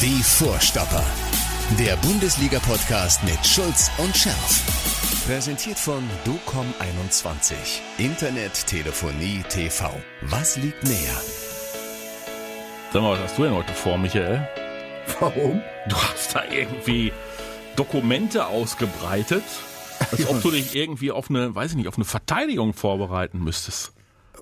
Die Vorstopper. Der Bundesliga-Podcast mit Schulz und Scherf. Präsentiert von DOCOM21. Internet, Telefonie, TV. Was liegt näher? Sag mal, was hast du denn heute vor, Michael? Warum? Du hast da irgendwie Dokumente ausgebreitet, als ob du dich irgendwie auf eine, weiß ich nicht, auf eine Verteidigung vorbereiten müsstest.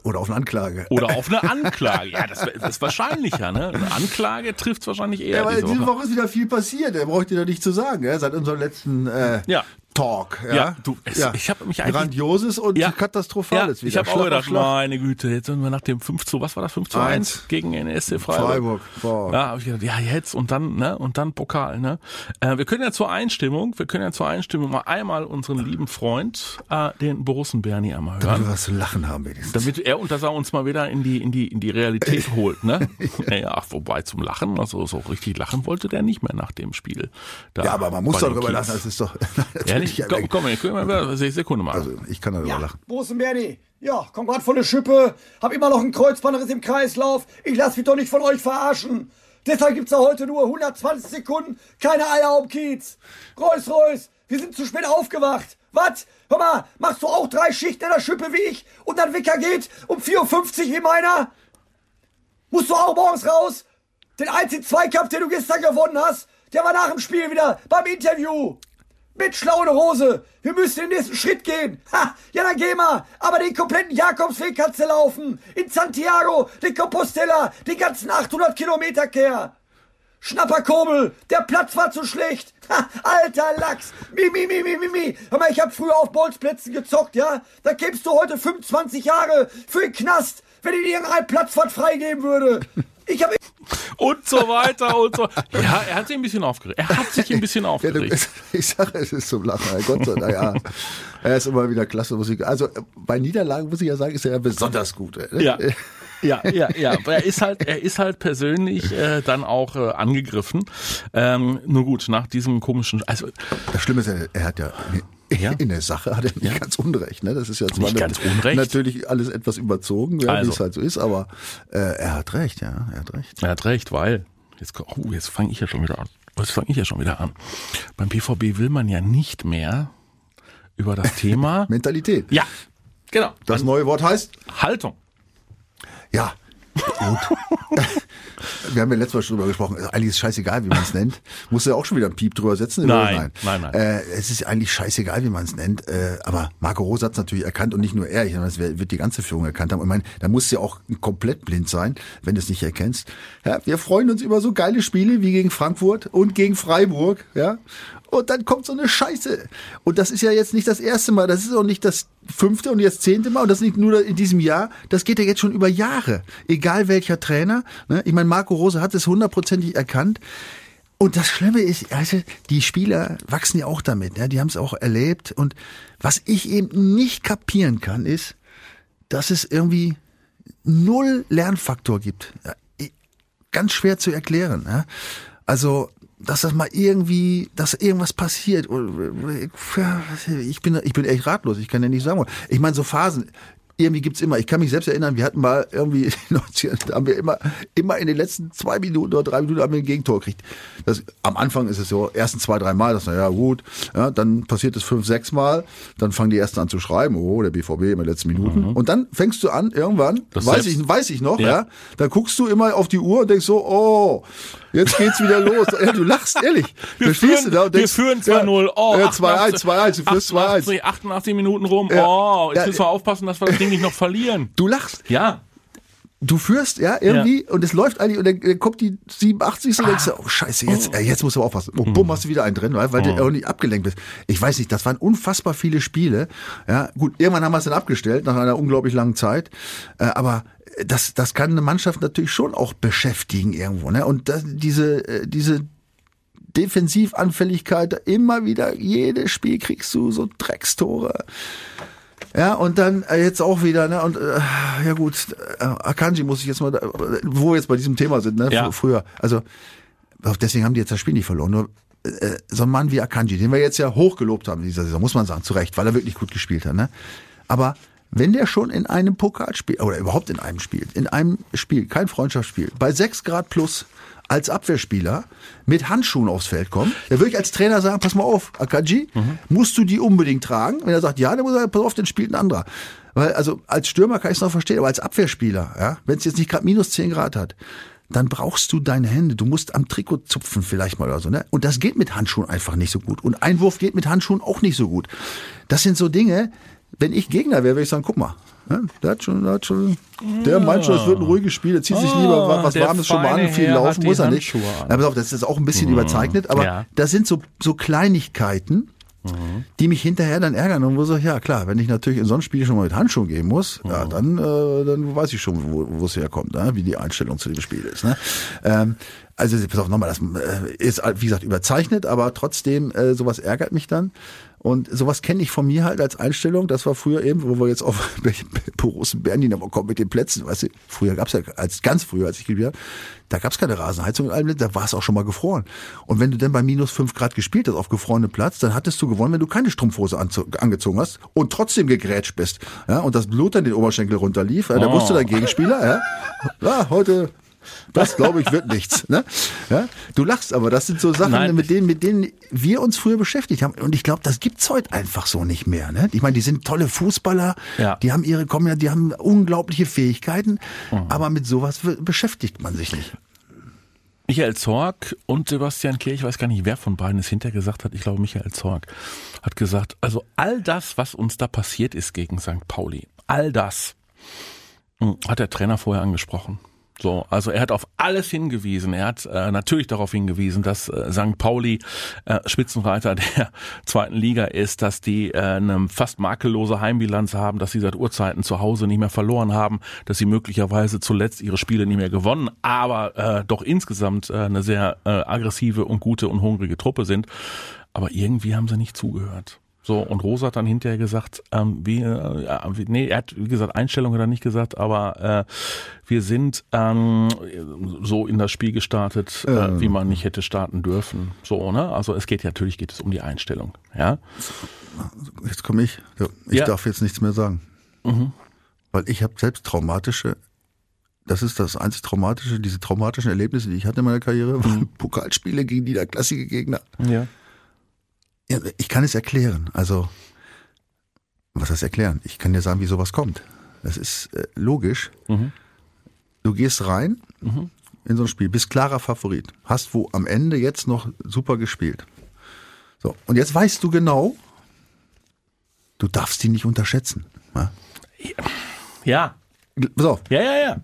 Oder auf eine Anklage. Oder auf eine Anklage. Ja, das, das ist wahrscheinlicher, ne? Eine Anklage trifft wahrscheinlich eher. Ja, weil diese Woche. Woche ist wieder viel passiert. Da brauche ich dir doch nicht zu sagen, ja? seit unserem letzten äh, Ja. Talk. Ja, Ja, du, es- ich hab mich eigentlich- Grandioses und Ja. Katastrophales Ja, ich habe auch gedacht, Schlag. meine Güte, jetzt sind wir nach dem 5 zu, was war das, 5 zu 1 Eins. gegen den SC Freiburg. Freiburg. Boah. Ja, habe ich gedacht, ja jetzt und dann, ne, und dann Pokal, ne. Äh, wir können ja zur Einstimmung, wir können ja zur Einstimmung mal einmal unseren lieben Freund, äh, den Borussen Bernie einmal Damit hören. wir was zu lachen haben wenigstens. Damit er und dass er uns mal wieder in die, in die, in die Realität holt, ne? Naja, ach, wobei zum Lachen, also so richtig lachen wollte der nicht mehr nach dem Spiel. Da ja, aber man muss doch drüber lachen. Das ist doch. Ehrlich? Komm, komm, komm, Sekunde mal. Also, ich kann darüber Ja, lachen. Bosen Bernie. Ja, komm grad von der Schippe. Hab immer noch einen Kreuzbandriss im Kreislauf. Ich lass mich doch nicht von euch verarschen. Deshalb gibt's ja heute nur 120 Sekunden, keine Eier um Kiez. Reus, Reus, wir sind zu spät aufgewacht. Was? Hör mal, machst du auch drei Schichten in der Schippe wie ich und dein Wecker geht um 4.50 Uhr wie meiner? Musst du auch morgens raus? Den einzigen Zweikampf, den du gestern gewonnen hast, der war nach dem Spiel wieder beim Interview. Mit schlaue Hose. Wir müssen den nächsten Schritt gehen. Ha, ja, dann geh mal. Aber den kompletten Jakobsweg kannst du laufen. In Santiago, den Compostela, den ganzen 800 Kilometer Kehr. Schnapper Kobel, der Platz war zu schlecht. Ha, alter Lachs. Mi, mi, mi, mi, mi, mi. Hör mal, ich hab früher auf Bolzplätzen gezockt, ja? Da kämst du heute 25 Jahre für den Knast, wenn ich dir irgendeinen Platzwart freigeben würde. Ich hab und so weiter und so. Ja, er hat sich ein bisschen aufgeregt. Er hat sich ein bisschen Ja, du, aufgeregt. ich sage, es ist zum Lachen. Gott sei Dank, ja. Er ist immer wieder klasse Musik. Also äh, bei Niederlagen muss ich ja sagen, ist er ja besonders gut. ey, ne? Ja. Ja, ja, ja. Aber er ist halt, er ist halt persönlich äh, dann auch äh, angegriffen. Ähm, nur gut, nach diesem komischen, also Das Schlimme ist, ja, er hat ja Ja. in der Sache hat er nicht ganz unrecht. Ne? Das ist ja zwar unrecht. natürlich alles etwas überzogen, ja, Also. wie es halt so ist, aber äh, er hat recht, ja, er hat recht. er hat recht, weil jetzt, oh, jetzt fange ich ja schon wieder an. Jetzt fange ich ja schon wieder an. Beim PVB will man ja nicht mehr über das Thema. Mentalität. ja, genau. Das neue Wort heißt, Haltung. ja, gut. Wir haben ja letztes Mal schon drüber gesprochen. Eigentlich ist es scheißegal, wie man es nennt. Musst du ja auch schon wieder einen Piep drüber setzen? Nein, nein, nein. Äh, es ist eigentlich scheißegal, wie man es nennt. Äh, aber Marco Rose hat es natürlich erkannt und nicht nur er. Ich meine, das wird die ganze Führung erkannt haben. Und ich meine, da musst du ja auch komplett blind sein, wenn du es nicht erkennst. Ja, wir freuen uns über so geile Spiele wie gegen Frankfurt und gegen Freiburg. Ja. Und dann kommt so eine Scheiße. Und das ist ja jetzt nicht das erste Mal, das ist auch nicht das fünfte und jetzt zehnte Mal und das nicht nur in diesem Jahr, das geht ja jetzt schon über Jahre. Egal welcher Trainer. Ne? Ich meine, Marco Rose hat es hundertprozentig erkannt. Und das Schlimme ist, also die Spieler wachsen ja auch damit, ja, die haben es auch erlebt. Und was ich eben nicht kapieren kann, ist, dass es irgendwie null Lernfaktor gibt. Ja, ganz schwer zu erklären. Ja. Also, dass das mal irgendwie, dass irgendwas passiert. Ich bin, ich bin echt ratlos. Ich kann ja nicht sagen. Ich meine, so Phasen. Irgendwie gibt's immer, ich kann mich selbst erinnern, wir hatten mal irgendwie, in den 90ern, da haben wir immer, immer in den letzten zwei Minuten oder drei Minuten haben wir ein Gegentor gekriegt. Das, am Anfang ist es so, ersten zwei, drei Mal, das na ja gut, ja, dann passiert es fünf, sechs Mal, dann fangen die ersten an zu schreiben, oh, der BVB in den letzten Minuten. Und dann fängst du an, irgendwann, Mhm. Das weiß ich, weiß ich noch, Ja. ja. dann guckst du immer auf die Uhr und denkst so, oh, jetzt geht's wieder los. Ja, du lachst, ehrlich. Wir da führen, du da und wir denkst, führen 2-0. Oh, ja, 2-1, 2-1, du führst 2-1. 88, 88 Minuten rum. Ja. Oh, jetzt Ja. müssen wir aufpassen, dass wir das Ding nicht noch verlieren. Du lachst. Ja. Du führst, ja, irgendwie, und es läuft eigentlich, und dann, dann kommt die 87. und denkst du, oh Scheiße, jetzt, äh, jetzt musst du aufpassen. Und bumm, hast du wieder einen drin, weil, weil du irgendwie abgelenkt bist. Ich weiß nicht, das waren unfassbar viele Spiele. Ja, gut, irgendwann haben wir es dann abgestellt, nach einer unglaublich langen Zeit. Äh, aber das, das kann eine Mannschaft natürlich schon auch beschäftigen irgendwo, ne? Und das, diese, äh, diese Defensivanfälligkeit, immer wieder, jedes Spiel kriegst du so Dreckstore. Ja, und dann äh, jetzt auch wieder, ne, und äh, ja gut, äh, Akanji muss ich jetzt mal, wo wir jetzt bei diesem Thema sind, ne, Ja. fr- früher, also deswegen haben die jetzt das Spiel nicht verloren, nur äh, so ein Mann wie Akanji, den wir jetzt ja hochgelobt haben in dieser Saison, muss man sagen, zu Recht, weil er wirklich gut gespielt hat, ne, aber wenn der schon in einem Pokalspiel, oder überhaupt in einem Spiel, in einem Spiel, kein Freundschaftsspiel, bei 6 Grad plus als Abwehrspieler mit Handschuhen aufs Feld kommt, dann würde ich als Trainer sagen, pass mal auf, Akaji, musst du die unbedingt tragen? Wenn er sagt, ja, dann muss er, pass auf, dann spielt ein anderer. Weil, also als Stürmer kann ich es noch verstehen, aber als Abwehrspieler, ja, wenn es jetzt nicht gerade minus 10 Grad hat, dann brauchst du deine Hände. Du musst am Trikot zupfen vielleicht mal oder so. Ne? Und das geht mit Handschuhen einfach nicht so gut. Und Einwurf geht mit Handschuhen auch nicht so gut. Das sind so Dinge, wenn ich Gegner wäre, würde ich sagen, guck mal, ne? der hat schon, der hat schon, der meint schon, es wird ein ruhiges Spiel, der zieht sich lieber was, was Warmes schon mal an, viel Herr laufen muss er nicht. Na, pass auf, das ist auch ein bisschen überzeichnet, aber Ja. das sind so, so Kleinigkeiten, die mich hinterher dann ärgern und wo so, ja klar, wenn ich natürlich in so ein Spiel schon mal mit Handschuhen gehen muss, ja, dann, äh, dann weiß ich schon, wo wo es herkommt, ne? wie die Einstellung zu dem Spiel ist. Ne? Ähm, also pass auf, nochmal, das äh, ist wie gesagt überzeichnet, aber trotzdem, äh, sowas ärgert mich dann. Und sowas kenne ich von mir halt als Einstellung. Das war früher eben, wo wir jetzt auf Borussen Berlin aber kommen mit den Plätzen. Weißt du, früher gab's ja, als ganz früher, als ich gespielt habe, da gab's keine Rasenheizung in allem, da war es auch schon mal gefroren. Und wenn du dann bei minus fünf Grad gespielt hast auf gefrorenem Platz, dann hattest du gewonnen, wenn du keine Strumpfhose angezogen hast und trotzdem gegrätscht bist. Ja, und das Blut dann den Oberschenkel runterlief. Ja, da Oh. wusste der Gegenspieler, ja, ja heute das glaube ich wird nichts. Ne? Ja? Du lachst, aber das sind so Sachen, Nein. mit denen, mit denen wir uns früher beschäftigt haben. Und ich glaube, das gibt's heute einfach so nicht mehr. Ne? Ich meine, die sind tolle Fußballer, Ja. die haben ihre, kommen ja, die haben unglaubliche Fähigkeiten, Mhm. aber mit sowas be- beschäftigt man sich nicht. Michael Zorg und Sebastian Kehr, ich weiß gar nicht, wer von beiden es hinterher gesagt hat, ich glaube Michael Zorg, hat gesagt, also all das, was uns da passiert ist gegen St. Pauli, all das hm, hat der Trainer vorher angesprochen. So, also er hat auf alles hingewiesen. Er hat äh, natürlich darauf hingewiesen, dass äh, St. Pauli äh, Spitzenreiter der zweiten Liga ist, dass die äh, eine fast makellose Heimbilanz haben, dass sie seit Urzeiten zu Hause nicht mehr verloren haben, dass sie möglicherweise zuletzt ihre Spiele nicht mehr gewonnen, aber äh, doch insgesamt äh, eine sehr äh, aggressive und gute und hungrige Truppe sind. Aber irgendwie haben sie nicht zugehört. So, und Rosa hat dann hinterher gesagt, ähm, wie- nee, er hat, wie gesagt, Einstellung hat er nicht gesagt, aber äh, wir sind ähm, so in das Spiel gestartet, äh, wie man nicht hätte starten dürfen. So, ne? Also es geht ja, natürlich geht es um die Einstellung. Ja. Jetzt komme ich. Ich Ja. darf jetzt nichts mehr sagen. Weil ich habe selbst traumatische, das ist das einzig traumatische, diese traumatischen Erlebnisse, die ich hatte in meiner Karriere, waren Pokalspiele gegen niederklassige Gegner. Ja. Ich kann es erklären. Also, was heißt erklären? Ich kann dir sagen, wie sowas kommt. Das ist äh, logisch. Mhm. Du gehst rein in so ein Spiel, bist klarer Favorit, hast wo am Ende jetzt noch super gespielt. So, und jetzt weißt du genau, du darfst die nicht unterschätzen. Ja? Ja. Pass auf, Ja, ja, ja.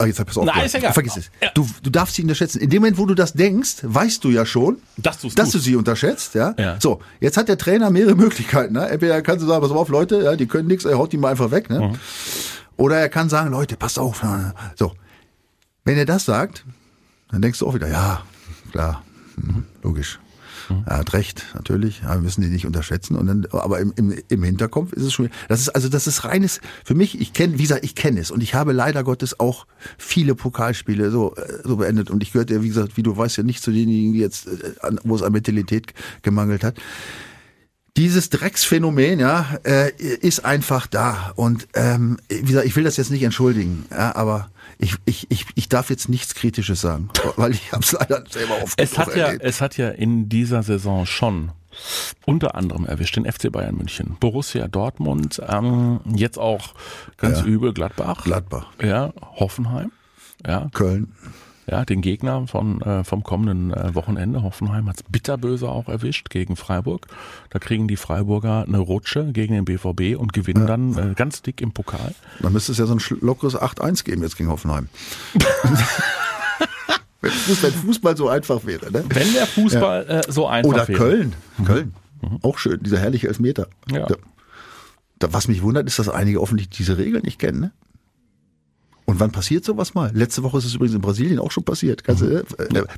Ah, jetzt hab ich es Nein, ist egal. Vergiss es. Ja. Du, du darfst sie unterschätzen. In dem Moment, wo du das denkst, weißt du ja schon, Dass dass tust. du sie unterschätzt. Ja? Ja. So, jetzt hat der Trainer mehrere Möglichkeiten. Ne? Entweder kannst du sagen, pass auf, Leute, ja, die können nichts, er haut die mal einfach weg. Ne? Mhm. Oder er kann sagen, Leute, passt auf. So, wenn er das sagt, dann denkst du auch wieder, ja, klar, hm, logisch. Mhm. Er hat recht, natürlich. Ja, wir müssen die nicht unterschätzen. Und dann, aber im, im, im Hinterkopf ist es schon. Das ist also das ist reines. Für mich, ich kenne, wie gesagt, ich kenne es und ich habe leider Gottes auch viele Pokalspiele so äh, so beendet. Und ich gehörte wie gesagt, wie du weißt, ja nicht zu denjenigen, die jetzt, äh, wo es an Mentalität gemangelt hat. Dieses Drecksphänomen, ja, äh, ist einfach da. Und ähm, wie gesagt, ich will das jetzt nicht entschuldigen, ja, aber ich, ich, ich, ich darf jetzt nichts Kritisches sagen, weil ich habe es leider selber oft Es hat ja, erlebt. es hat ja in dieser Saison schon unter anderem erwischt den FC Bayern München, Borussia Dortmund, ähm, jetzt auch ganz Ja. übel Gladbach, Gladbach, ja, Hoffenheim, ja, Köln. Ja, den Gegner von äh, vom kommenden äh, Wochenende. Hoffenheim hat's bitterböse auch erwischt gegen Freiburg. Da kriegen die Freiburger eine Rutsche gegen den BVB und gewinnen dann äh, ganz dick im Pokal. Dann müsste es ja so ein lockeres 8-1 geben jetzt gegen Hoffenheim. wenn, Fußball, Fußball so einfach wäre, ne? Wenn der Fußball äh, so einfach Oder wäre. Köln. Köln. Auch schön, dieser herrliche Elfmeter. Ja. Da, da, was mich wundert, ist, dass einige offensichtlich diese Regeln nicht kennen. Ne? Und wann passiert sowas mal? Letzte Woche ist es übrigens in Brasilien auch schon passiert. Kannst, du, äh,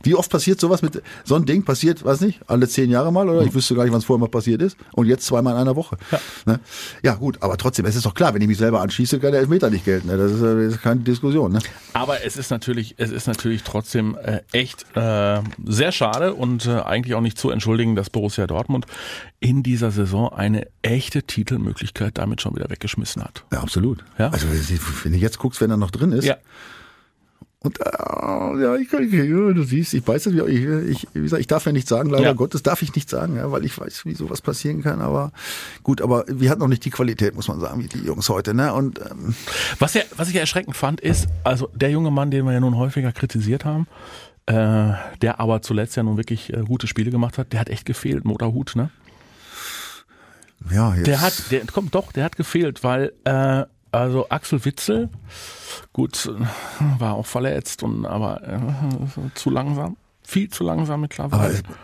wie oft passiert sowas mit so ein Ding? Passiert, weiß nicht, alle zehn Jahre mal oder ich wüsste gar nicht, wann es vorher mal passiert ist. Und jetzt zweimal in einer Woche. Ja. Ne? ja gut, aber trotzdem, es ist doch klar, wenn ich mich selber anschieße, kann der Elfmeter nicht gelten. Ne? Das, ist, äh, das ist keine Diskussion. Ne? Aber es ist natürlich, es ist natürlich trotzdem äh, echt äh, sehr schade und äh, eigentlich auch nicht zu entschuldigen, dass Borussia Dortmund in dieser Saison eine echte Titelmöglichkeit damit schon wieder weggeschmissen hat. Ja, absolut. Ja. Also wenn du jetzt guckst, wenn er noch drin ist, Ja. Und äh, ja, ich, ich, du siehst, ich weiß das, ich, ich, wie gesagt, ich darf ja nicht sagen, leider Ja. Gottes darf ich nicht sagen, ja, weil ich weiß, wie sowas passieren kann. Aber gut, aber wir hatten noch nicht die Qualität, muss man sagen, wie die Jungs heute. Ne? Und ähm, Was, ja, was ich ja erschreckend fand, ist, also der junge Mann, den wir ja nun häufiger kritisiert haben, äh, der aber zuletzt ja nun wirklich äh, gute Spiele gemacht hat, der hat echt gefehlt, Motorhut, ne? Ja, jetzt, Der hat, der kommt doch, der hat gefehlt, weil äh, also Axel Witzel, gut, war auch verletzt und aber äh, zu langsam, viel zu langsam mittlerweile. Aber-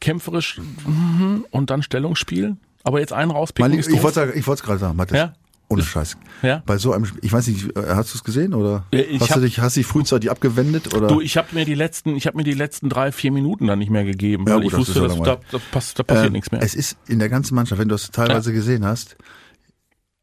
Kämpferisch mhm, und dann Stellungsspiel. Aber jetzt einen rauspicken mein, ist ich wollte sagen, ich wollte es gerade sagen, Mathis. Ja? Ohne Scheiß. Ja? Bei so einem, ich weiß nicht, äh, hast du es gesehen oder Ja, ich hast hab- du dich, hast dich frühzeitig abgewendet oder? Du, ich habe mir die letzten, ich habe mir die letzten drei, vier Minuten dann nicht mehr gegeben, Ja, weil gut, ich das wusste, ja dass da, da, da passiert Ähm, nichts mehr. Es ist in der ganzen Mannschaft, wenn du es teilweise gesehen hast,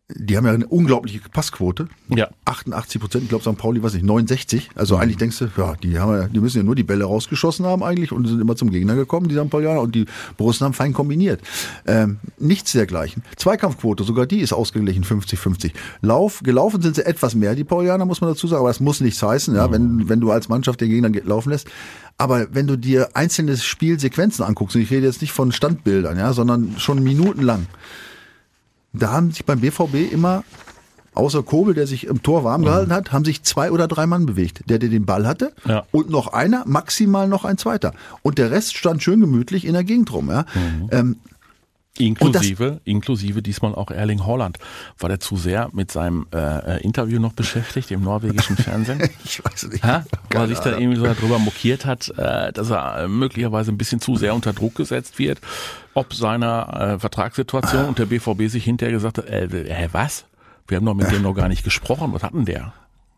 die haben ja eine unglaubliche Passquote. Ja. 88 Prozent, ich glaube St. Pauli, was nicht, 69. Also eigentlich denkst du, ja, die haben ja, die müssen ja nur die Bälle rausgeschossen haben eigentlich und sind immer zum Gegner gekommen, die St. Paulianer, und die Borussen haben fein kombiniert. Ähm, nichts dergleichen. Zweikampfquote, sogar die ist ausgeglichen, 50-50. Lauf, gelaufen sind sie etwas mehr, die Paulianer, muss man dazu sagen, aber das muss nichts heißen, ja, wenn, wenn du als Mannschaft den Gegner ge- laufen lässt. Aber wenn du dir einzelne Spielsequenzen anguckst, und ich rede jetzt nicht von Standbildern, ja, sondern schon minutenlang, da haben sich beim BVB immer, außer Kobel, der sich im Tor warm gehalten hat, haben sich zwei oder drei Mann bewegt. Der, der den Ball hatte Ja. und noch einer, maximal noch ein zweiter. Und der Rest stand schön gemütlich in der Gegend rum. Ja. Ähm, Inklusive, inklusive diesmal auch Erling Haaland. War der zu sehr mit seinem äh, äh, Interview noch beschäftigt im norwegischen Fernsehen? ich weiß nicht. Ha? Weil er sich da irgendwie so darüber mokiert hat, äh, dass er äh, möglicherweise ein bisschen zu sehr unter Druck gesetzt wird, ob seiner äh, Vertragssituation und der BVB sich hinterher gesagt hat, äh, äh, was? Wir haben doch mit dem noch gar nicht gesprochen. Was hat denn der?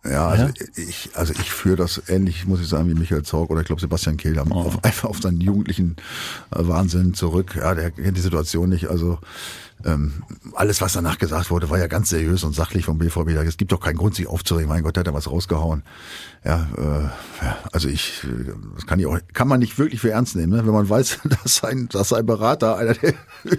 Ja, also ich, also ich führe das ähnlich, muss ich sagen, wie Michael Zorg oder ich glaube Sebastian Kehl haben auf, einfach auf seinen jugendlichen äh, Wahnsinn zurück. Ja, der kennt die Situation nicht. Also ähm, alles, was danach gesagt wurde, war ja ganz seriös und sachlich vom BVB. Es gibt doch keinen Grund, sich aufzuregen. Mein Gott, der hat da was rausgehauen. Ja, äh, ja also ich, äh, das kann ich auch, kann man nicht wirklich für ernst nehmen, ne? wenn man weiß, dass sein, dass sein Berater einer der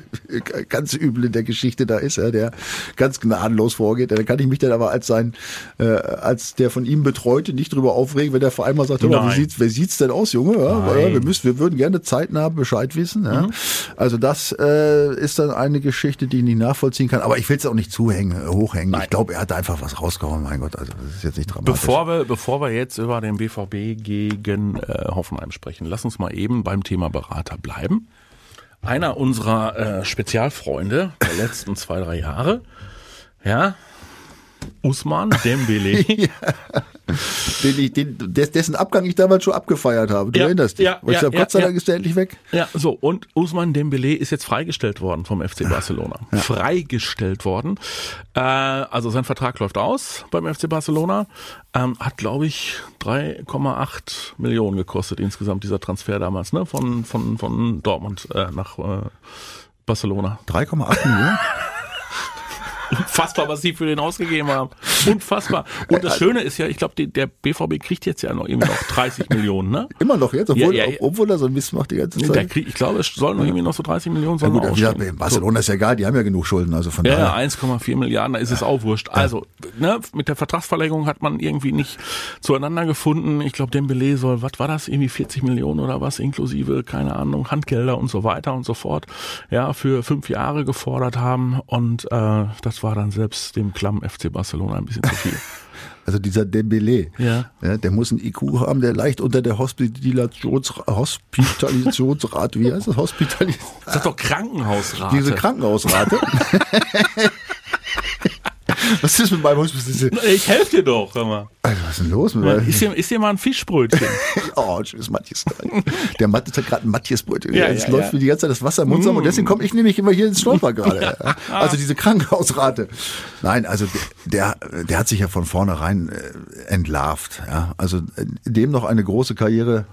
ganz übel in der Geschichte da ist, ja, der ganz gnadenlos vorgeht. Dann kann ich mich dann aber als sein, äh, als der von ihm betreute nicht drüber aufregen, wenn der Verein mal sagt, wie sieht's, wie sieht's denn aus, Junge? Ja, weil wir müssen, wir würden gerne zeitnah Bescheid wissen. Ja. Also das äh, ist dann eine Geschichte, die ich nicht nachvollziehen kann. Aber ich will es auch nicht zuhängen, hochhängen. Ich glaube, er hat einfach was rausgehauen. Mein Gott, also das ist jetzt nicht dramatisch. Bevor wir, bevor wir jetzt über den BVB gegen äh, Hoffenheim sprechen, lass uns mal eben beim Thema Berater bleiben. Einer unserer äh, Spezialfreunde der letzten zwei, drei Jahre, ja, Usman Dembele. den ich, den, des- dessen Abgang ich damals schon abgefeiert habe. Du Ja, erinnerst dich? ja, Und ich ja, ja, Gott sei ja. Dank ist der endlich weg. Ja, so, und Usman Dembele ist jetzt freigestellt worden vom FC Barcelona. Freigestellt worden. Äh, also sein Vertrag läuft aus beim FC Barcelona. Ähm, hat, glaube ich, 3,8 Millionen gekostet insgesamt dieser Transfer damals, ne? Von, von, von Dortmund äh, nach äh, Barcelona. 3,8 Millionen? Unfassbar, was sie für den ausgegeben haben. Unfassbar. Und das Schöne ist ja, ich glaube, der BVB kriegt jetzt ja noch irgendwie noch 30 Millionen, ne? Immer noch jetzt, obwohl, Ja, ja, ja. obwohl er so ein Mist macht die ganze Der Zeit. krieg, ich glaube, es sollen noch irgendwie noch so 30 Millionen Ja sollen gut, gesagt, ausstehen. Barcelona ist ja egal, die haben ja genug Schulden, also von Ja, daher. ja, 1,4 Milliarden, da ist es auch wurscht. Also, ne, mit der Vertragsverlängerung hat man irgendwie nicht zueinander gefunden. Ich glaube, Dembele soll, was war das, irgendwie 40 Millionen oder was, inklusive, keine Ahnung, Handgelder und so weiter und so fort, ja, für fünf Jahre gefordert haben. Und äh, das war dann selbst dem klammen FC Barcelona ein bisschen zu viel. Also dieser Dembele, Ja. der muss einen IQ haben, der leicht unter der Hospitalisations Hospitalisationsrate, wie heißt das? Hospitalis Das ist doch Krankenhausrate. diese Krankenhausrate. Was ist mit meinem Hospital? ich helfe dir doch, hör mal. Also, was ist denn los meinem? Ist dir, ist dir mal ein Fischbrötchen? Oh, tschüss, Matthias. Der Matthias hat gerade ein Matthias-Brötchen. Ja, es ja, läuft ja. mir die ganze Zeit das Wasser im Mund zusammen und deswegen komme ich nämlich immer hier ins Stolper gerade. ja. Also diese Krankenhausrate. Nein, also der, der hat sich ja von vornherein äh, entlarvt. Ja. Also äh, dem noch eine große Karriere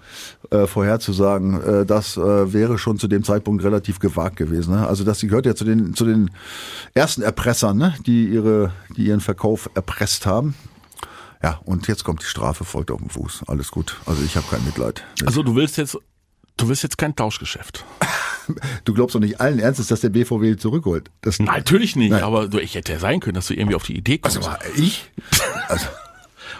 äh, vorherzusagen, äh, das äh, wäre schon zu dem Zeitpunkt relativ gewagt gewesen. Ne? Also das gehört ja zu den, zu den ersten Erpressern, ne? die, ihre, die ihren Verkauf erpresst haben. Ja, und jetzt kommt die Strafe, folgt auf den Fuß. Alles gut. Also ich habe kein Mitleid. Also du willst jetzt, du willst jetzt kein Tauschgeschäft. Du glaubst doch nicht allen Ernstes, dass der BVW zurückholt. Das, Natürlich nicht, Nein. aber du, ich hätte ja sein können, dass du irgendwie auf die Idee kommst. also ich? Also,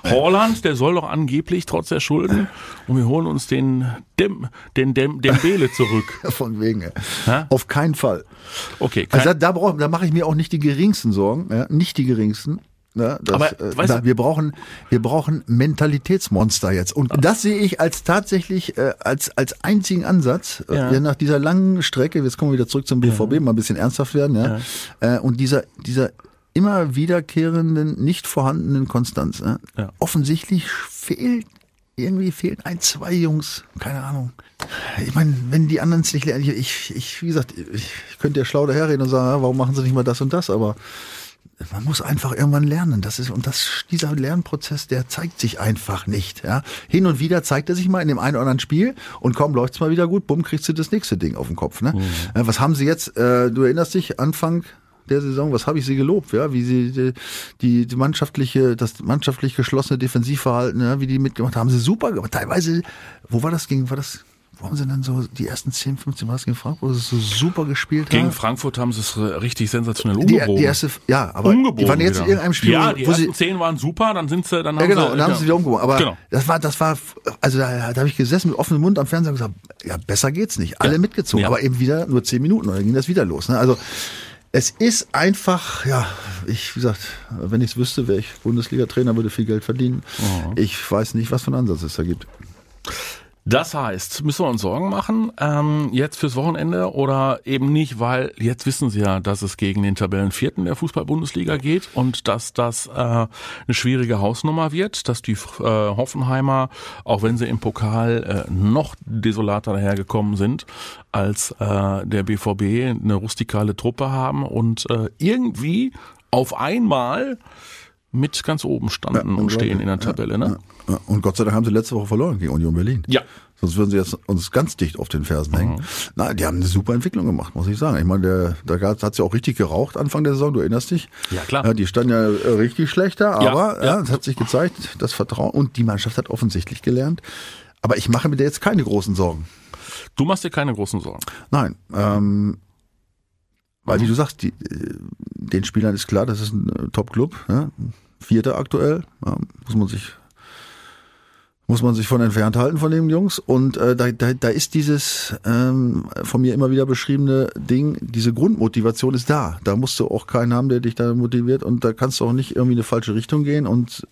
Holland, der soll doch angeblich trotz der Schulden und wir holen uns den Dem, den Dem, Dembele zurück. Von wegen. Ja? Auf keinen Fall. Okay, kein, Also da, da, brauch, da mache ich mir auch nicht die geringsten Sorgen, ja, nicht die geringsten. Ja, das, Aber, äh, du- wir brauchen, wir brauchen Mentalitätsmonster jetzt. Und das sehe ich als tatsächlich äh, als als einzigen Ansatz äh, Ja. ja. nach dieser langen Strecke. Jetzt kommen wir wieder zurück zum BVB, mal ein bisschen ernsthaft werden. Ja. Äh, und dieser dieser immer wiederkehrenden, nicht vorhandenen Konstanz. Ja. Ja. Offensichtlich fehlt irgendwie fehlen ein, zwei Jungs, keine Ahnung. Ich meine, wenn die anderen es nicht lernen, ich, ich, wie gesagt, ich, ich könnte ja schlau daherreden und sagen, ja, warum machen sie nicht mal das und das, aber man muss einfach irgendwann lernen. Das ist, und das, dieser Lernprozess, der zeigt sich einfach nicht, ja. Hin und wieder zeigt er sich mal in dem einen oder anderen Spiel und kaum läuft's mal wieder gut, bumm, kriegst du das nächste Ding auf den Kopf, ne. Äh, Was haben sie jetzt, äh, du erinnerst dich, Anfang der Saison, was habe ich sie gelobt, ja, wie sie die, die, die mannschaftliche, das mannschaftlich geschlossene Defensivverhalten, ja, wie die mitgemacht haben, sie super gemacht. Teilweise, wo war das gegen, war das, wo haben sie dann so die ersten 10, 15 war das gegen Frankfurt, wo sie so super gespielt gegen haben? Frankfurt haben sie es äh, richtig sensationell Die, umgebogen. die erste, ja, aber umgebogen die waren jetzt wieder. in irgendeinem Spiel, Ja, die wo ersten sie, zehn waren super, dann sind sie, dann ja, haben genau, sie, dann haben sie wieder umgebogen. Aber Genau. das war, das war, also da, da habe ich gesessen mit offenem Mund am Fernseher und gesagt, ja, besser geht's nicht. Alle Ja. mitgezogen, aber eben wieder nur zehn Minuten und dann ging das wieder los. Ne? Also es ist einfach, ja, ich, wie gesagt, wenn ich es wüsste, wäre ich Bundesliga-Trainer, würde viel Geld verdienen. Oh. Ich weiß nicht, was für einen Ansatz es da gibt. Das heißt, müssen wir uns Sorgen machen, ähm, jetzt fürs Wochenende oder eben nicht, weil jetzt wissen Sie ja, dass es gegen den Tabellenvierten der Fußball-Bundesliga geht und dass das äh, eine schwierige Hausnummer wird, dass die äh, Hoffenheimer, auch wenn sie im Pokal äh, noch desolater dahergekommen sind, als äh, der BVB eine rustikale Truppe haben und äh, irgendwie auf einmal mit ganz oben standen und stehen in der Tabelle. Ne? Ja, Und Gott sei Dank haben sie letzte Woche verloren gegen Union Berlin. Ja. Sonst würden sie jetzt uns ganz dicht auf den Fersen hängen. Na, die haben eine super Entwicklung gemacht, muss ich sagen. Ich meine, der, da hat's ja auch richtig geraucht Anfang der Saison, du erinnerst dich? Ja, klar. Ja, die standen ja äh, richtig schlechter, Ja, aber ja. ja, es hat sich gezeigt, das Vertrauen und die Mannschaft hat offensichtlich gelernt. Aber ich mache mir da jetzt keine großen Sorgen. Du machst dir keine großen Sorgen. Nein, ähm, weil wie du sagst, die, äh, den Spielern ist klar, das ist ein äh, Top-Club, ja? Vierter aktuell, ja, muss man sich muss man sich von entfernt halten von den Jungs. Und äh, da, da, da ist dieses ähm, von mir immer wieder beschriebene Ding, diese Grundmotivation ist da. Da musst du auch keinen haben, der dich da motiviert. Und da kannst du auch nicht irgendwie in eine falsche Richtung gehen. Und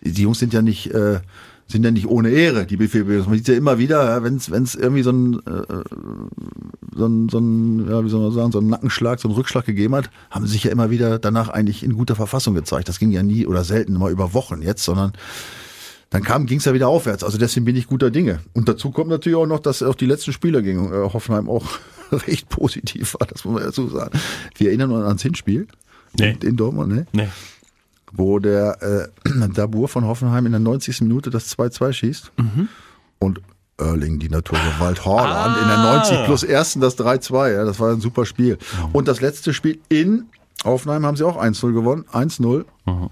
die Jungs sind ja nicht äh, sind ja nicht ohne Ehre, die BVB. Man sieht ja immer wieder, wenn es wenn es irgendwie so ein äh, so ein, so ein, ja, wie soll man sagen, so einen Nackenschlag, so einen Rückschlag gegeben hat, haben sie sich ja immer wieder danach eigentlich in guter Verfassung gezeigt. Das ging ja nie oder selten immer über Wochen jetzt, sondern dann kam, ging es ja wieder aufwärts. Also deswegen bin ich guter Dinge. Und dazu kommt natürlich auch noch, dass auch die letzten Spiele gegen äh, Hoffenheim auch recht positiv war, das muss man dazu sagen. Wir erinnern uns ans Hinspiel Nee. in Dortmund, ne? Nee. Wo der äh, Dabur von Hoffenheim in der 90. Minute das 2-2 schießt und Erling, die Naturgewalt Haaland in der 90 plus ersten das 3-2. Ja, das war ein super Spiel. Und das letzte Spiel in Hoffenheim haben sie auch 1-0 gewonnen. 1-0.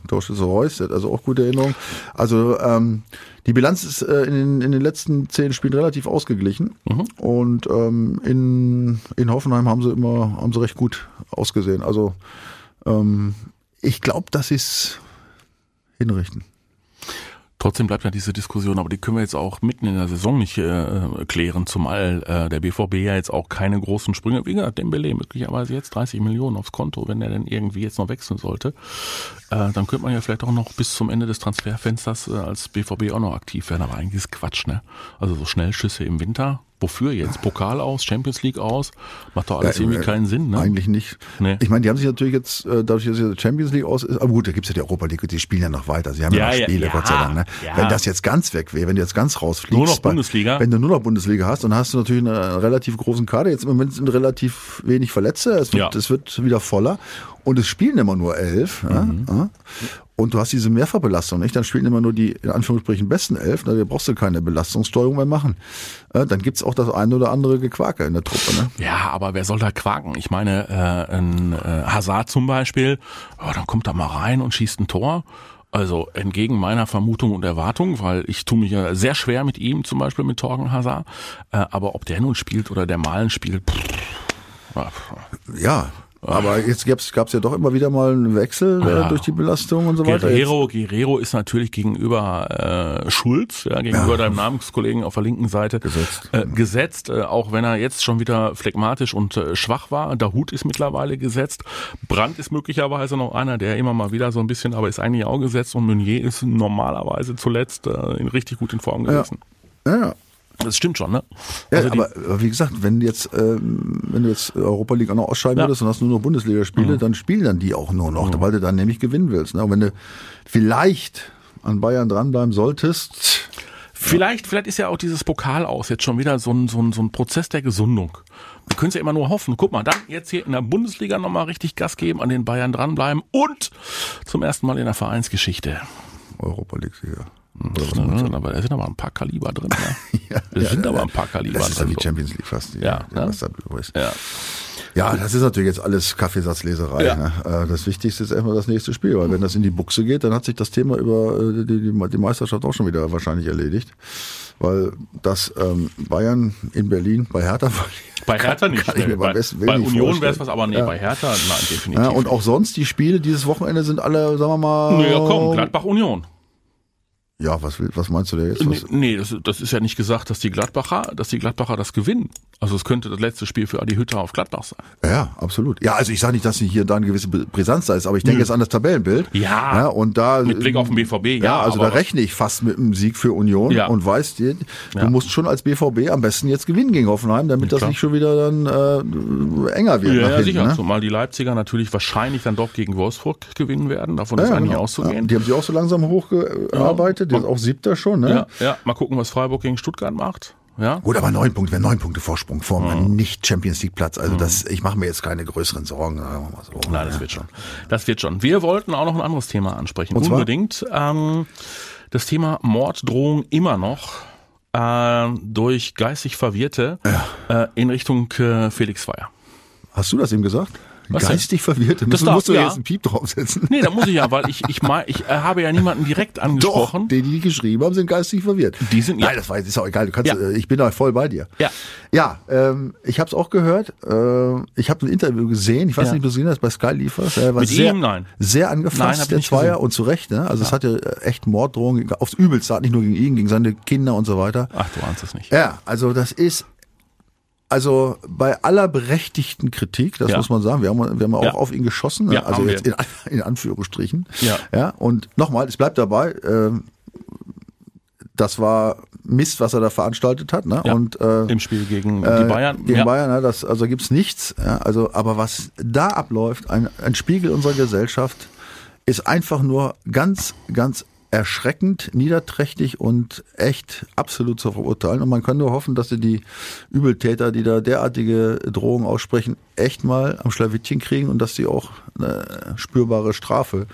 Torschütze Reus, also auch gute Erinnerungen. Also ähm, die Bilanz ist äh, in, den, in den letzten zehn Spielen relativ ausgeglichen. Und ähm, in, in Hoffenheim haben sie immer haben sie recht gut ausgesehen. Also ähm, ich glaube, das ist hinrichten. Trotzdem bleibt ja diese Diskussion, aber die können wir jetzt auch mitten in der Saison nicht äh, klären, zumal äh, der BVB ja jetzt auch keine großen Sprünge, wie gesagt, Dembele möglicherweise jetzt 30 Millionen aufs Konto, wenn er denn irgendwie jetzt noch wechseln sollte, äh, dann könnte man ja vielleicht auch noch bis zum Ende des Transferfensters äh, als BVB auch noch aktiv werden, aber eigentlich ist Quatsch, ne? Also so Schnellschüsse im Winter, wofür jetzt? Pokal aus, Champions League aus, macht doch alles Ja, irgendwie äh, keinen Sinn, ne? Eigentlich nicht. Nee. Ich meine, die haben sich natürlich jetzt, äh, dadurch, dass die Champions League aus ist, aber gut, da gibt's ja die Europa League, die spielen ja noch weiter. Sie haben ja, Ja, noch Spiele, ja, Gott sei Dank. Ne? Wenn das jetzt ganz weg wäre, wenn du jetzt ganz rausfliegst. Nur noch bei- Bundesliga? Wenn du nur noch Bundesliga hast, dann hast du natürlich einen relativ großen Kader. Jetzt im Moment sind relativ wenig Verletzte. Es wird, es wird wieder voller. Und es spielen immer nur elf. Mhm. Ja? Und du hast diese Mehrfachbelastung, nicht? Dann spielen immer nur die, in Anführungsstrichen, besten elf. Da brauchst du keine Belastungssteuerung mehr machen. Äh, Dann gibt's auch das eine oder andere Gequake in der Truppe. Ne? Ja, aber wer soll da quaken? Ich meine, äh, ein äh, Hazard zum Beispiel, oh, dann kommt er mal rein und schießt ein Tor. Also entgegen meiner Vermutung und Erwartung, weil ich tue mich ja sehr schwer mit ihm, zum Beispiel mit Torgen Hazard. Äh, aber ob der nun spielt oder der Malen spielt, pff, pff. Ja, Aber jetzt gab es ja doch immer wieder mal einen Wechsel äh, Ja. durch die Belastung und so weiter. Guerrero, Guerrero ist natürlich gegenüber äh, Schulz, ja, gegenüber Ja. deinem Namenskollegen auf der linken Seite Gesetzt. äh, gesetzt, äh, auch wenn er jetzt schon wieder phlegmatisch und äh, schwach war. Dahut ist mittlerweile gesetzt. Brandt ist möglicherweise noch einer, der immer mal wieder so ein bisschen, aber ist eigentlich auch gesetzt und Meunier ist normalerweise zuletzt äh, in richtig gut in Form gewesen. Ja, ja. Das stimmt schon, ne? Ja, Also aber, wie gesagt, wenn du jetzt, ähm, wenn du jetzt Europa League auch noch ausscheiden Ja. Mhm. würdest und hast nur noch Bundesligaspiele, dann spielen dann die auch nur noch, weil du dann nämlich gewinnen willst. Ne? Und wenn du vielleicht an Bayern dranbleiben solltest, Vielleicht, vielleicht ist ja auch dieses Pokal aus jetzt schon wieder so ein, so ein, so ein Prozess der Gesundung. Wir können es ja immer nur hoffen. Guck mal, dann jetzt hier in der Bundesliga nochmal richtig Gas geben, an den Bayern dranbleiben und zum ersten Mal in der Vereinsgeschichte. Europa League-Sieger. Aber da sind aber ein paar Kaliber drin. Ne? Ja, Da ja, sind ja, aber ja. ein paar Kaliber Das ist drin. die Champions League fast. Die, Ja, ne? was da übrig ist. Ja. Ja, das ist natürlich jetzt alles Kaffeesatzleserei. Ja. Ne? Äh, Das Wichtigste ist erstmal das nächste Spiel, weil wenn das in die Buchse geht, dann hat sich das Thema über äh, die, die, die Meisterschaft auch schon wieder wahrscheinlich erledigt. Weil das ähm, Bayern in Berlin bei Hertha Bei Hertha nicht. kann ich mir bei bei Union wäre es was, aber nee, Ja. bei Hertha, nein, definitiv. Ja, und auch sonst, die Spiele dieses Wochenende sind alle, sagen wir mal. Nee, ja, komm, Gladbach Union. Ja, was, will- was meinst du da jetzt? Nee, Was, nee das, das ist ja nicht gesagt, dass die Gladbacher, dass die Gladbacher das gewinnen. Also es könnte das letzte Spiel für Adi Hütter auf Gladbach sein. ja, absolut. Ja, also ich sage nicht, dass hier da eine gewisse Brisanz da ist, aber ich denke jetzt an das Tabellenbild. Ja. ja und da Mit Blick auf den BVB, ja, Ja, also da rechne ich fast mit einem Sieg für Union Ja. und weißt, du Ja. musst schon als BVB am besten jetzt gewinnen gegen Hoffenheim, damit das nicht schon wieder dann äh, enger wird. Ja, ja hinten, sicher. Ne? Zumal die Leipziger natürlich wahrscheinlich dann doch gegen Wolfsburg gewinnen werden. Davon Ja, ist ja, eigentlich genau. auszugehen. Ja, die haben sich auch so langsam hochgearbeitet, die ist auch siebter schon. Ne? Ja, ja, mal gucken, was Freiburg gegen Stuttgart macht. Ja. Gut, aber neun Punkte, wäre neun Punkte Vorsprung vor Mhm. einem nicht Champions League Platz. Also das, ich mache mir jetzt keine größeren Sorgen. So. Nein, das wird schon. Das wird schon. Wir wollten auch noch ein anderes Thema ansprechen. Und? Unbedingt. Ähm, das Thema Morddrohung immer noch äh, durch geistig Verwirrte äh, in Richtung äh, Felix Feier. Hast du das ihm gesagt? Was denn? Geistig verwirrt. Da musst, darf- musst du ja. jetzt einen Piep draufsetzen. Nee, da muss ich ja, weil ich ich mein, ich äh, habe ja niemanden direkt Doch, angesprochen. die, die geschrieben haben, sind geistig verwirrt. Die sind- Nein, ja. das war, ist auch egal. Du kannst, Ja. äh, ich bin da voll bei dir. Ja. Ja, ähm, ich habe es auch gehört. Äh, ich habe ein Interview gesehen. Ich weiß Ja. nicht, ob du es gesehen hast, bei Sky liefers. Er war Mit sehr, ihm? Nein. Sehr Nein, angefasst, ich der Zweier gesehen. und zu Recht. Ne? Also es hatte äh, echt Morddrohungen aufs Übelste, nicht nur gegen ihn, gegen seine Kinder und so weiter. Ach, du ahnst es nicht. Ja, also das ist also bei aller berechtigten Kritik, das Ja. muss man sagen, wir haben, wir haben auch Ja. auf ihn geschossen, ne? Ja, also jetzt in, in Anführungsstrichen. Ja. ja. Und nochmal, es bleibt dabei, ähm, das war Mist, was er da veranstaltet hat, ne? Ja. Und äh, Im Spiel gegen äh, die Bayern. Gegen ja. Bayern, ne? das, also gibt's nichts. Ja? Also, aber was da abläuft, ein, ein Spiegel unserer Gesellschaft, ist einfach nur ganz, ganz erschreckend, niederträchtig und echt absolut zu verurteilen. Und man kann nur hoffen, dass sie die Übeltäter, die da derartige Drohungen aussprechen, echt mal am Schlawittchen kriegen und dass sie auch eine spürbare Strafe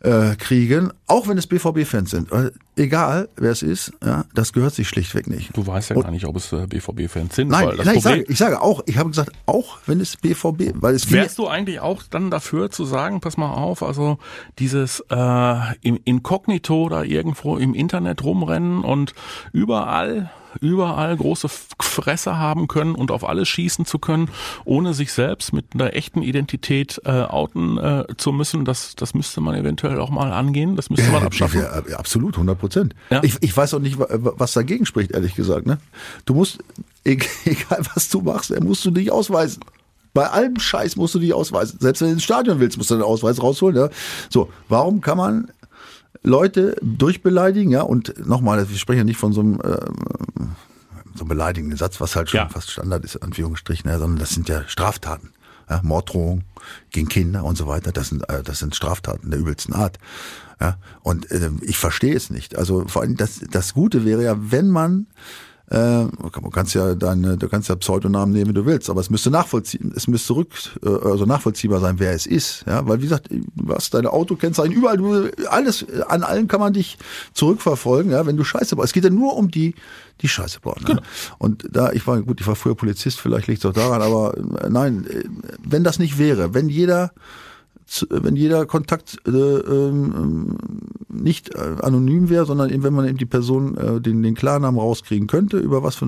äh, kriegen, auch wenn es BVB-Fans sind. Egal, wer es ist, ja, das gehört sich schlichtweg nicht. Du weißt ja gar nicht, ob es äh, BVB-Fans sind. Nein, weil das nein ich, sage, ich sage auch, ich habe gesagt, auch wenn es BVB, weil es Wärst du eigentlich auch dann dafür zu sagen, pass mal auf, also dieses äh, im Inkognito da irgendwo im Internet rumrennen und überall, überall große Fresse haben können und auf alles schießen zu können, ohne sich selbst mit einer echten Identität äh, outen äh, zu müssen, das, das müsste man eventuell auch mal angehen, das müsste man abschaffen. Ja, ja, absolut, 100 Prozent. Ja. Ich, ich weiß auch nicht, wa- was dagegen spricht, ehrlich gesagt. Ne? Du musst, e- egal was du machst, musst du dich ausweisen. Bei allem Scheiß musst du dich ausweisen. Selbst wenn du ins Stadion willst, musst du den Ausweis rausholen. Ja? So, warum kann man Leute durchbeleidigen? Ja, und nochmal, wir sprechen ja nicht von so einem, ähm, so einem beleidigenden Satz, was halt schon Ja. fast Standard ist, Anführungsstrichen, ja, sondern das sind ja Straftaten. Ja, Morddrohung gegen Kinder und so weiter, das sind, äh, das sind Straftaten der übelsten Art. Ja, und äh, ich verstehe es nicht. Also vor allem das, das Gute wäre ja, wenn man äh, du kannst ja deine, du kannst ja Pseudonamen nehmen, wie du willst, aber es müsste nachvollziehen, es müsste rück, äh, also nachvollziehbar sein, wer es ist, ja, weil wie gesagt, hast deine Autokennzeichen überall, du, alles, an allen kann man dich zurückverfolgen, ja, wenn du Scheiße baust. Es geht ja nur um die, die Scheiße bauen. Ne? Und da, ich war gut, ich war früher Polizist, vielleicht liegt es auch daran, aber äh, nein, äh, wenn das nicht wäre, wenn jeder wenn jeder Kontakt äh, ähm, nicht äh, anonym wäre, sondern eben, wenn man eben die Person äh, den, den Klarnamen rauskriegen könnte, über was für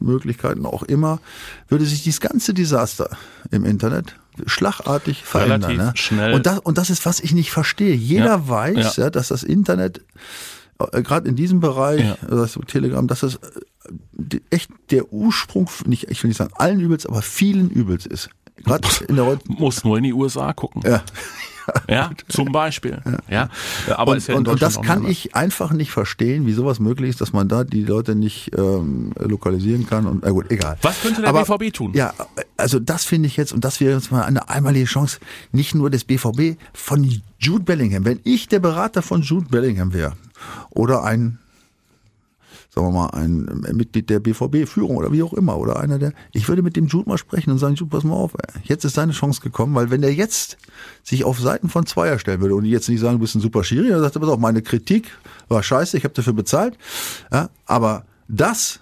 Möglichkeiten auch immer, würde sich dieses ganze Desaster im Internet schlagartig verändern. Relativ ne? schnell. Und das, und das ist, was ich nicht verstehe. Jeder Ja, weiß, ja. ja. dass das Internet äh, gerade in diesem Bereich, Ja. also Telegram, dass das äh, echt der Ursprung, nicht, ich will nicht sagen allen Übels, aber vielen Übels ist. Gerade in der heutigen Muss nur in die USA gucken. ja. Ja, zum Beispiel. Ja, aber und, ist ja und, und das kann ich einfach nicht verstehen, wie sowas möglich ist, dass man da die Leute nicht ähm, lokalisieren kann. Und na gut, egal. Was könnte der Aber, BVB tun? Ja, also das finde ich jetzt, und das wäre jetzt mal eine einmalige Chance, nicht nur des BVB, von Jude Bellingham. Wenn ich der Berater von Jude Bellingham wäre oder ein sagen wir mal, ein Mitglied der BVB-Führung oder wie auch immer, oder einer der, ich würde mit dem Jude mal sprechen und sagen, Jude, pass mal auf, jetzt ist seine Chance gekommen, weil wenn der jetzt sich auf Seiten von Zweier stellen würde und die jetzt nicht sagen, du bist ein super Schiri, dann sagt er, pass auf, meine Kritik war scheiße, ich habe dafür bezahlt, ja, aber das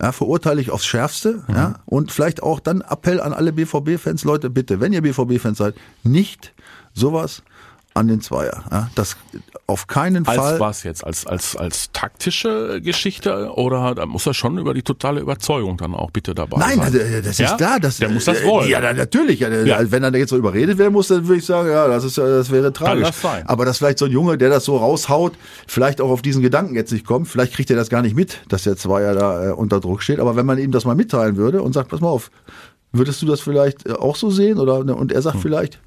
ja, verurteile ich aufs Schärfste. Ja, und vielleicht auch dann Appell an alle BVB-Fans, Leute, bitte, wenn ihr BVB-Fans seid, nicht sowas an den Zweier. Ja, das auf keinen Als Fall. was jetzt? Als, als, als taktische Geschichte oder da muss er schon über die totale Überzeugung dann auch bitte dabei Nein, sein? also, äh, das Ja? ist klar. Das, Der muss das äh, wollen. Ja, na, natürlich. Ja, Ja. Also Wenn er jetzt so überredet werden muss, dann würde ich sagen, ja, das, ist, das wäre tragisch. das sein. Aber dass vielleicht so ein Junge, der das so raushaut, vielleicht auch auf diesen Gedanken jetzt nicht kommt, vielleicht kriegt er das gar nicht mit, dass der Zweier da äh, unter Druck steht. Aber wenn man ihm das mal mitteilen würde und sagt, pass mal auf, würdest du das vielleicht äh, auch so sehen? Oder ne, und er sagt vielleicht,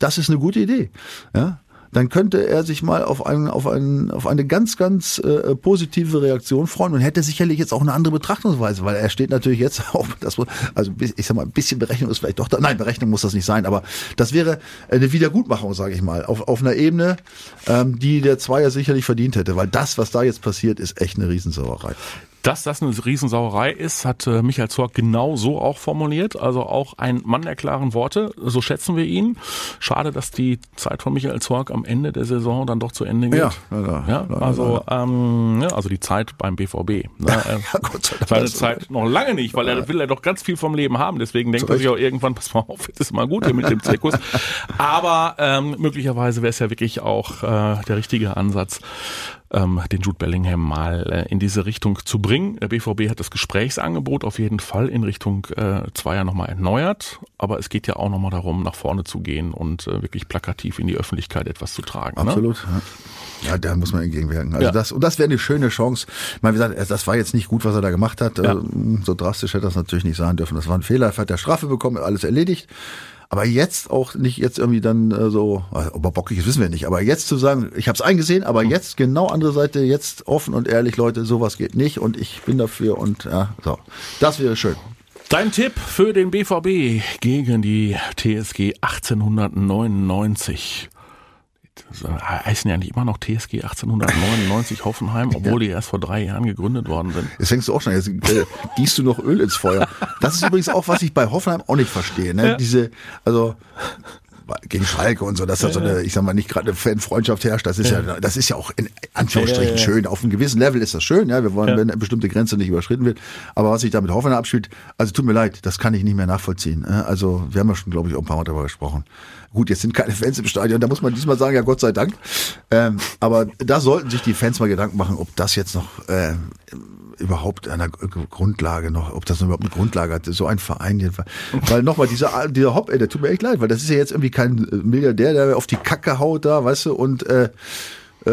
das ist eine gute Idee. Ja? Dann könnte er sich mal auf, einen, auf, einen, auf eine ganz, ganz äh, positive Reaktion freuen und hätte sicherlich jetzt auch eine andere Betrachtungsweise, weil er steht natürlich jetzt auch, das, also ich sag mal, ein bisschen Berechnung ist vielleicht doch da. Nein, Berechnung muss das nicht sein, aber das wäre eine Wiedergutmachung, sage ich mal, auf, auf einer Ebene, ähm, die der Zweier sicherlich verdient hätte, weil das, was da jetzt passiert, ist echt eine Riesensauerei. Dass das eine Riesensauerei ist, hat äh, Michael Zorc genau so auch formuliert. Also auch ein Mann der klaren Worte. So schätzen wir ihn. Schade, dass die Zeit von Michael Zorc am Ende der Saison dann doch zu Ende geht. Ja, leider. ja Leider, also, ähm, ja, also die Zeit beim BVB. Ne? Äh, Ja, Gott sei Dank. Seine Also, Zeit noch lange nicht, weil er will er doch ganz viel vom Leben haben. Deswegen denkt er sich auch irgendwann, pass mal auf, jetzt ist mal gut hier mit dem Zirkus. Aber ähm, möglicherweise wäre es ja wirklich auch äh, der richtige Ansatz, ähm, den Jude Bellingham mal äh, in diese Richtung zu bringen. Der BVB hat das Gesprächsangebot auf jeden Fall in Richtung äh, Zweier nochmal erneuert. Aber es geht ja auch nochmal darum, nach vorne zu gehen und äh, wirklich plakativ in die Öffentlichkeit etwas zu tragen. Ne? Absolut. Ja. Ja, da muss man entgegenwirken. Also Ja. das, und das wäre eine schöne Chance. Ich meine, wie gesagt, das war jetzt nicht gut, was er da gemacht hat. Ja. Ähm, So drastisch hätte das natürlich nicht sein dürfen. Das war ein Fehler. Er hat der Strafe bekommen, alles erledigt. Aber jetzt auch nicht jetzt irgendwie dann äh, so, äh, ob er bockig ist, wissen wir nicht. Aber jetzt zu sagen, ich habe es eingesehen, aber jetzt genau andere Seite, jetzt offen und ehrlich, Leute, sowas geht nicht und ich bin dafür und ja, so. Das wäre schön. Dein Tipp für den BVB gegen die TSG 1899. Das heißen ja nicht immer noch TSG 1899 Hoffenheim, obwohl die erst vor drei Jahren gegründet worden sind. Jetzt fängst du auch schon, jetzt äh, gießt du noch Öl ins Feuer. Das ist übrigens auch, was ich bei Hoffenheim auch nicht verstehe. Ne? Ja. Diese, also gegen Schalke und so, dass da so eine, ich sag mal, nicht gerade eine Fanfreundschaft herrscht, das ist ja, das ist ja auch in Anführungsstrichen Ja, ja, ja. schön. Auf einem gewissen Level ist das schön, ja. Wir wollen, Ja. wenn eine bestimmte Grenze nicht überschritten wird. Aber was sich da mit Hoffenheim abspielt, also tut mir leid, das kann ich nicht mehr nachvollziehen. äh. Also, wir haben ja schon, glaube ich, auch ein paar Mal darüber gesprochen. Gut, jetzt sind keine Fans im Stadion, da muss man diesmal sagen, ja, Gott sei Dank. Ähm, aber da sollten sich die Fans mal Gedanken machen, ob das jetzt noch, äh, überhaupt einer Grundlage noch, ob das noch überhaupt eine Grundlage hat, so ein Verein. Weil nochmal, dieser, dieser Hopp, ey, der tut mir echt leid, weil das ist ja jetzt irgendwie kein Milliardär, der auf die Kacke haut da, weißt du, und äh, äh,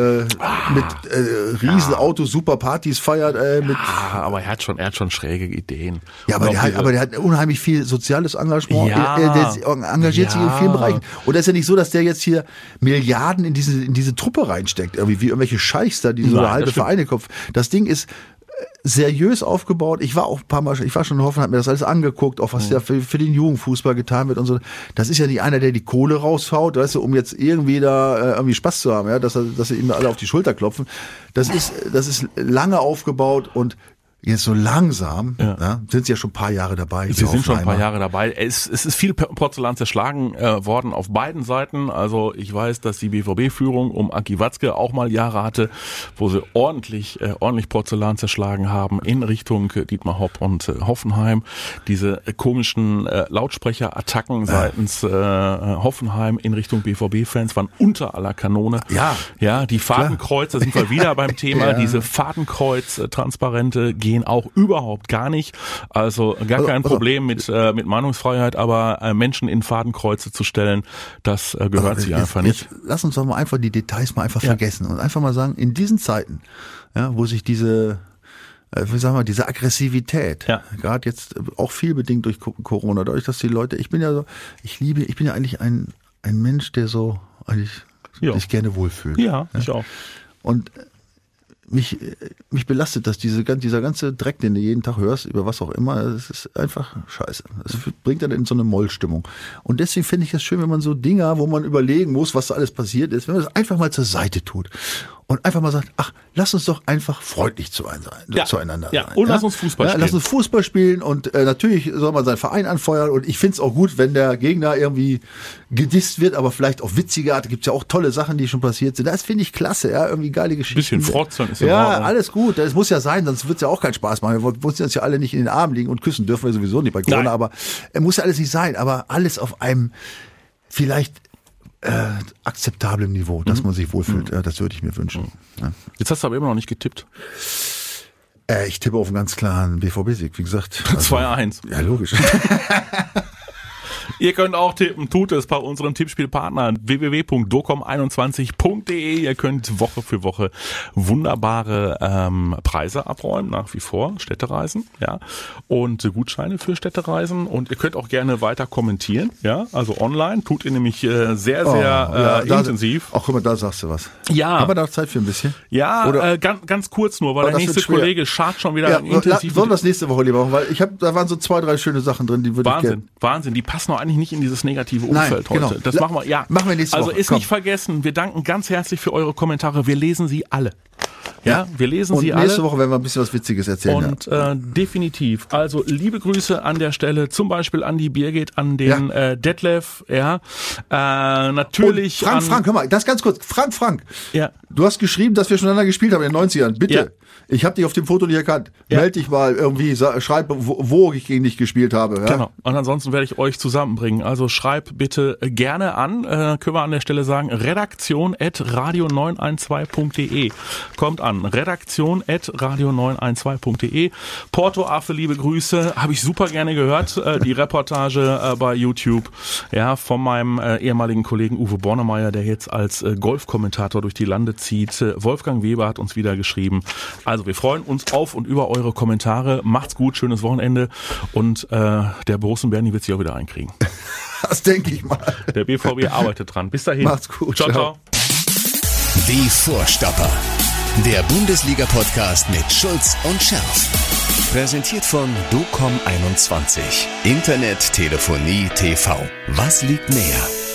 mit äh, Riesenautos, super Partys feiert, äh, mit Ah, aber er hat schon, er hat schon schräge Ideen. ja, aber der, hat, aber der hat unheimlich viel soziales Engagement. Ja. Er, der engagiert sich in Ja. vielen Bereichen. Und das ist ja nicht so, dass der jetzt hier Milliarden in diese, in diese Truppe reinsteckt. Irgendwie wie irgendwelche Scheichs da, die so Nein, halbe. Vereine Kopf. Das Ding ist äh, seriös aufgebaut. Ich war auch ein paar Mal, ich war schon in Hoffenheim, hab mir das alles angeguckt, auch was ja für, für den Jugendfußball getan wird und so. Das ist ja nicht einer, der die Kohle raushaut, weißt du, um jetzt irgendwie da äh, irgendwie Spaß zu haben, ja, dass, dass sie ihm alle auf die Schulter klopfen. Das ist, das ist lange aufgebaut und jetzt so langsam, ja. ja sind sie ja schon ein paar Jahre dabei. Sie sind schon ein paar Jahre dabei. Es, es ist viel Porzellan zerschlagen äh, worden auf beiden Seiten. Also ich weiß, dass die BVB-Führung um Aki Watzke auch mal Jahre hatte, wo sie ordentlich, äh, ordentlich Porzellan zerschlagen haben in Richtung äh, Dietmar Hopp und äh, Hoffenheim. Diese äh, komischen äh, Lautsprecherattacken seitens äh, Hoffenheim in Richtung BVB-Fans waren unter aller Kanone. Ja. Ja, die Fadenkreuze sind wir wieder beim Thema. Ja. Diese Fadenkreuz-Transparente gehen auch überhaupt gar nicht. Also gar also, kein also, Problem mit, äh, mit Meinungsfreiheit, aber äh, Menschen in Fadenkreuze zu stellen, das äh, gehört sich einfach nicht. lass uns doch mal einfach die Details mal einfach ja. vergessen und einfach mal sagen, in diesen Zeiten, ja, wo sich diese äh, wie sagen wir, diese Aggressivität, ja. gerade jetzt auch viel bedingt durch Corona, dadurch, dass die Leute, ich bin ja so, ich liebe, ich bin ja eigentlich ein, ein Mensch, der so eigentlich ja. sich gerne wohlfühlt. Ja, ja, ich auch. Und mich, mich belastet das, diese, dieser ganze Dreck, den du jeden Tag hörst, über was auch immer, es ist einfach scheiße. Es bringt dann in so eine Mollstimmung. Und deswegen finde ich es schön, wenn man so Dinger, wo man überlegen muss, was da alles passiert ist, wenn man das einfach mal zur Seite tut und einfach mal sagt, ach, lass uns doch einfach freundlich zu ein, ja. zueinander ja. sein. Und ja? lass uns Fußball spielen. Lass uns Fußball spielen und äh, natürlich soll man seinen Verein anfeuern und ich finde es auch gut, wenn der Gegner irgendwie gedisst wird, aber vielleicht auf witzige Art. Gibt ja auch tolle Sachen, die schon passiert sind. Das finde ich klasse, ja, irgendwie geile Geschichten. Bisschen Frotzeln ist Ja, Ordnung. alles gut. Das muss ja sein, sonst wird es ja auch keinen Spaß machen. Wir müssen uns ja alle nicht in den Armen liegen und küssen dürfen wir sowieso nicht bei Corona, Nein. aber es muss ja alles nicht sein, aber alles auf einem vielleicht äh, akzeptablem Niveau, dass mhm. man sich wohlfühlt. Mhm. das würde ich mir wünschen. Mhm. Ja. Jetzt hast du aber immer noch nicht getippt. Äh, ich tippe auf einen ganz klaren BVB-Sieg, wie gesagt. Also, 2-1. Ja, logisch. Ihr könnt auch tippen, tut es bei unserem Tippspielpartner www.docom21.de. Ihr könnt Woche für Woche wunderbare ähm, Preise abräumen, nach wie vor, Städtereisen, ja, und Gutscheine für Städtereisen. Und ihr könnt auch gerne weiter kommentieren, ja, also online, tut ihr nämlich äh, sehr, oh, sehr ja, äh, intensiv. Ach, guck mal, da sagst du was. Ja. Haben wir da Zeit für ein bisschen? Ja, Oder? Äh, ganz, ganz kurz nur, weil oh, der nächste Kollege schart schon wieder ja, intensiv. Sollen wir das nächste Woche lieber machen, weil ich habe, da waren so zwei, drei schöne Sachen drin, die würde ich gerne. Wahnsinn, Wahnsinn, die passen auch eigentlich nicht in dieses negative Umfeld Nein, heute. Genau. Das machen wir, ja. Machen wir nächste also Woche. ist Komm. nicht vergessen, wir danken ganz herzlich für eure Kommentare. Wir lesen sie alle. Ja, ja, wir lesen und sie nächste alle. Nächste Woche werden wir ein bisschen was Witziges erzählen. Und äh, definitiv. Also liebe Grüße an der Stelle, zum Beispiel an die Birgit, an den ja. äh, Detlef, ja. Äh, natürlich. Und Frank, Frank, hör mal, das ganz kurz. Frank, Frank. Ja. Du hast geschrieben, dass wir schon einander gespielt haben in den 90ern. Bitte. Ja. Ich habe dich auf dem Foto nicht erkannt. Ja. Meld dich mal irgendwie, schreib, wo, wo, ich gegen dich gespielt habe. Ja? Genau. Und ansonsten werde ich euch zusammenbringen. Also schreib bitte gerne an, äh, können wir an der Stelle sagen, redaktion at radio912.de. Kommt an, redaktion at radio912.de. Porto Affe, liebe Grüße, habe ich super gerne gehört, äh, die Reportage äh, bei YouTube, ja, von meinem äh, ehemaligen Kollegen Uwe Bornemeyer, der jetzt als äh, Golfkommentator durch die Lande zieht. Äh, Wolfgang Weber hat uns wieder geschrieben. Also wir freuen uns auf und über eure Kommentare. Macht's gut, schönes Wochenende und äh, der Borussen Bernie wird sich auch wieder einkriegen. Das denke ich mal. Der BVB arbeitet dran. Bis dahin. Macht's gut. Ciao, ciao. Die Vorstopper. Der Bundesliga-Podcast mit Schulz und Scherf. Präsentiert von DOCOM21. Internet, Telefonie, TV. Was liegt näher?